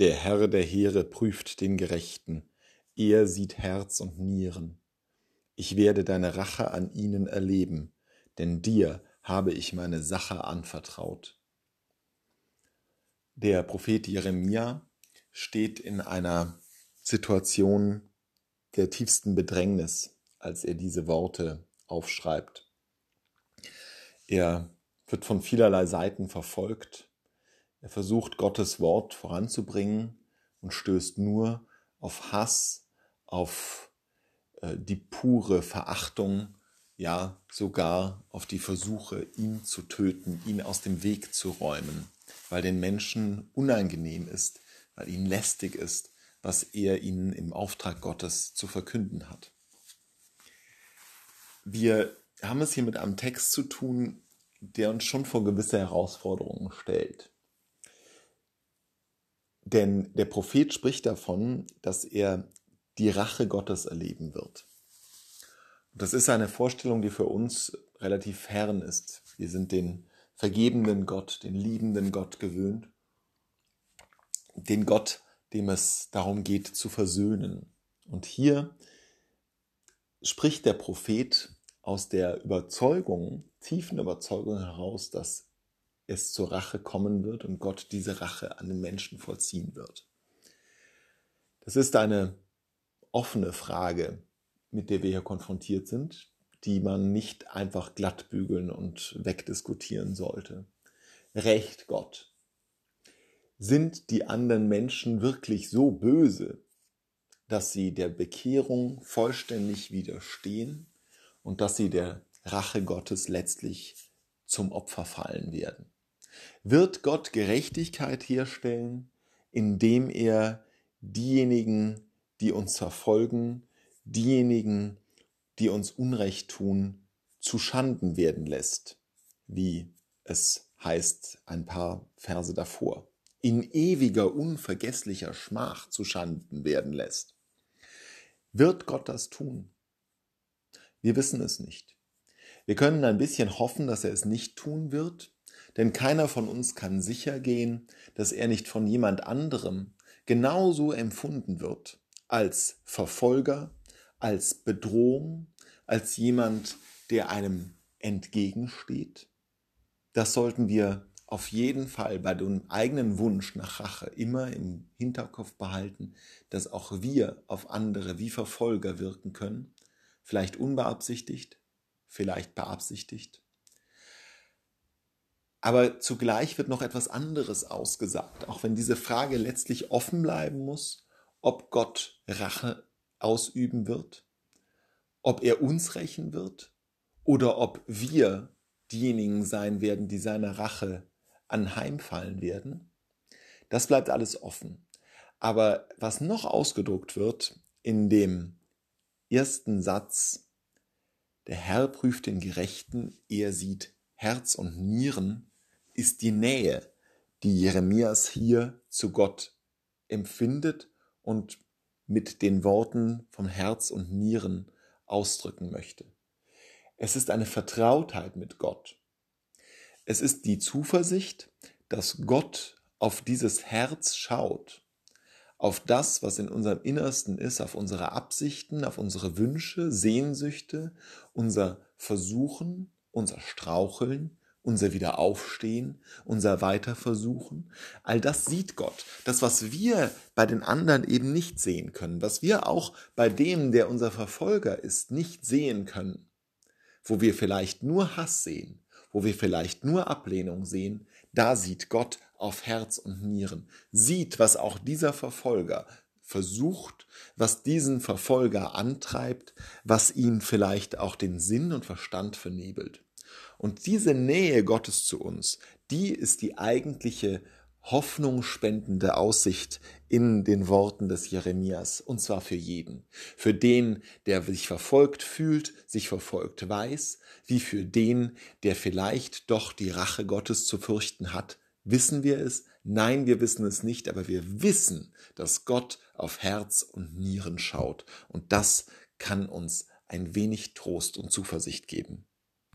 Der Herr der Heere prüft den Gerechten, er sieht Herz und Nieren. Ich werde deine Rache an ihnen erleben, denn dir habe ich meine Sache anvertraut. Der Prophet Jeremia steht in einer Situation der tiefsten Bedrängnis, als er diese Worte aufschreibt. Er wird von vielerlei Seiten verfolgt. Er versucht Gottes Wort voranzubringen und stößt nur auf Hass, auf äh, die pure Verachtung, ja sogar auf die Versuche, ihn zu töten, ihn aus dem Weg zu räumen, weil den Menschen unangenehm ist, weil ihnen lästig ist, was er ihnen im Auftrag Gottes zu verkünden hat. Wir haben es hier mit einem Text zu tun, der uns schon vor gewisse Herausforderungen stellt. Denn der Prophet spricht davon, dass er die Rache Gottes erleben wird. das ist eine Vorstellung, die für uns relativ fern ist. Wir sind den vergebenden Gott, den liebenden Gott gewöhnt, den Gott, dem es darum geht zu versöhnen. Und hier spricht der Prophet aus der Überzeugung, tiefen Überzeugung heraus, dass es zur Rache kommen wird und Gott diese Rache an den Menschen vollziehen wird. Das ist eine offene Frage, mit der wir hier konfrontiert sind, die man nicht einfach glatt bügeln und wegdiskutieren sollte. Recht Gott. Sind die anderen Menschen wirklich so böse, dass sie der Bekehrung vollständig widerstehen und dass sie der Rache Gottes letztlich zum Opfer fallen werden. Wird Gott Gerechtigkeit herstellen, indem er diejenigen, die uns verfolgen, diejenigen, die uns Unrecht tun, zu Schanden werden lässt, wie es heißt ein paar Verse davor, in ewiger, unvergesslicher Schmach zu Schanden werden lässt. Wird Gott das tun? Wir wissen es nicht. Wir können ein bisschen hoffen, dass er es nicht tun wird, denn keiner von uns kann sicher gehen, dass er nicht von jemand anderem genauso empfunden wird als Verfolger, als Bedrohung, als jemand, der einem entgegensteht. Das sollten wir auf jeden Fall bei dem eigenen Wunsch nach Rache immer im Hinterkopf behalten, dass auch wir auf andere wie Verfolger wirken können vielleicht unbeabsichtigt, vielleicht beabsichtigt. Aber zugleich wird noch etwas anderes ausgesagt, auch wenn diese Frage letztlich offen bleiben muss, ob Gott Rache ausüben wird, ob er uns rächen wird oder ob wir diejenigen sein werden, die seiner Rache anheimfallen werden. Das bleibt alles offen. Aber was noch ausgedruckt wird in dem ersten Satz, der Herr prüft den Gerechten, er sieht Herz und Nieren, ist die Nähe, die Jeremias hier zu Gott empfindet und mit den Worten von Herz und Nieren ausdrücken möchte. Es ist eine Vertrautheit mit Gott. Es ist die Zuversicht, dass Gott auf dieses Herz schaut auf das, was in unserem Innersten ist, auf unsere Absichten, auf unsere Wünsche, Sehnsüchte, unser Versuchen, unser Straucheln, unser Wiederaufstehen, unser Weiterversuchen. All das sieht Gott. Das, was wir bei den anderen eben nicht sehen können, was wir auch bei dem, der unser Verfolger ist, nicht sehen können, wo wir vielleicht nur Hass sehen, wo wir vielleicht nur Ablehnung sehen, da sieht Gott auf Herz und Nieren, sieht, was auch dieser Verfolger versucht, was diesen Verfolger antreibt, was ihn vielleicht auch den Sinn und Verstand vernebelt. Und diese Nähe Gottes zu uns, die ist die eigentliche hoffnungsspendende Aussicht in den Worten des Jeremias, und zwar für jeden. Für den, der sich verfolgt fühlt, sich verfolgt weiß, wie für den, der vielleicht doch die Rache Gottes zu fürchten hat, Wissen wir es? Nein, wir wissen es nicht, aber wir wissen, dass Gott auf Herz und Nieren schaut. Und das kann uns ein wenig Trost und Zuversicht geben.